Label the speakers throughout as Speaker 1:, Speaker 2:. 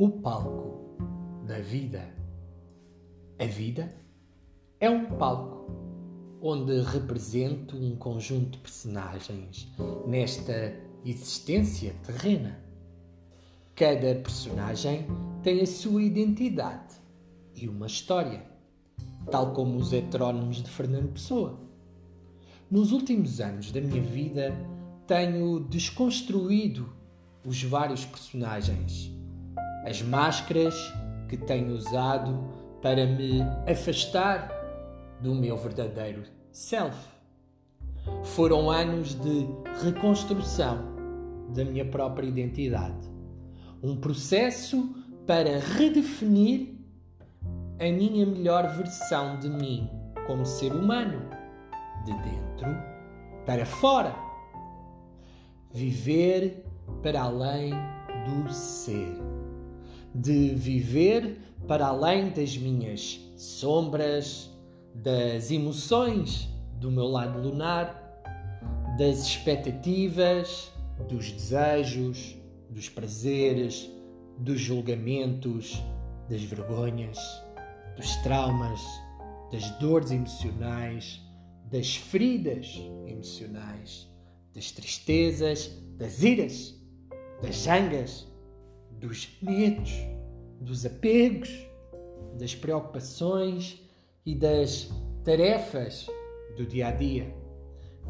Speaker 1: o palco da vida. A vida é um palco onde represento um conjunto de personagens nesta existência terrena. Cada personagem tem a sua identidade e uma história, tal como os heterónimos de Fernando Pessoa. Nos últimos anos da minha vida, tenho desconstruído os vários personagens, as máscaras que tenho usado para me afastar do meu verdadeiro self. Foram anos de reconstrução da minha própria identidade. Um processo para redefinir a minha melhor versão de mim como ser humano, de dentro para fora. Viver para além do ser. De viver para além das minhas sombras, das emoções do meu lado lunar, das expectativas, dos desejos, dos prazeres, dos julgamentos, das vergonhas, dos traumas, das dores emocionais, das feridas emocionais, das tristezas, das iras, das zangas, dos medos, dos apegos, das preocupações e das tarefas do dia a dia,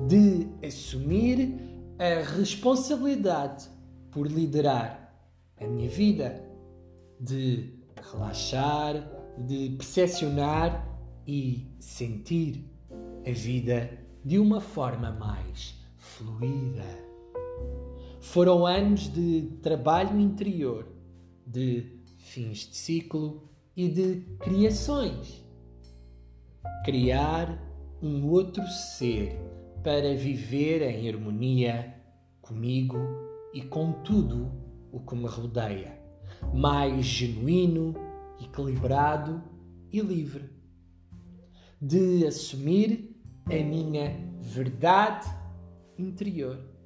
Speaker 1: de assumir a responsabilidade por liderar a minha vida, de relaxar, de percepcionar e sentir a vida de uma forma mais fluida. Foram anos de trabalho interior, de fins de ciclo e de criações. Criar um outro ser para viver em harmonia comigo e com tudo o que me rodeia, mais genuíno, equilibrado e livre. De assumir a minha verdade interior,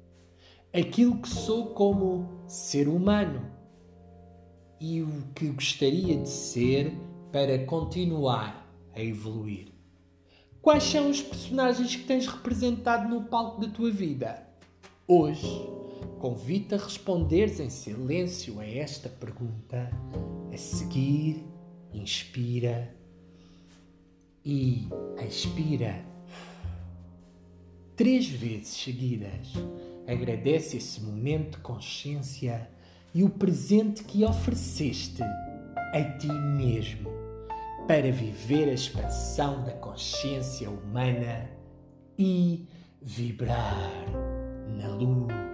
Speaker 1: aquilo que sou como ser humano e o que gostaria de ser para continuar a evoluir. Quais são os personagens que tens representado no palco da tua vida? Hoje, convido-te a responderes em silêncio a esta pergunta. A seguir, inspira e expira. Três vezes seguidas, agradece esse momento de consciência e o presente que ofereceste a ti mesmo para viver a expansão da consciência humana e vibrar na luz.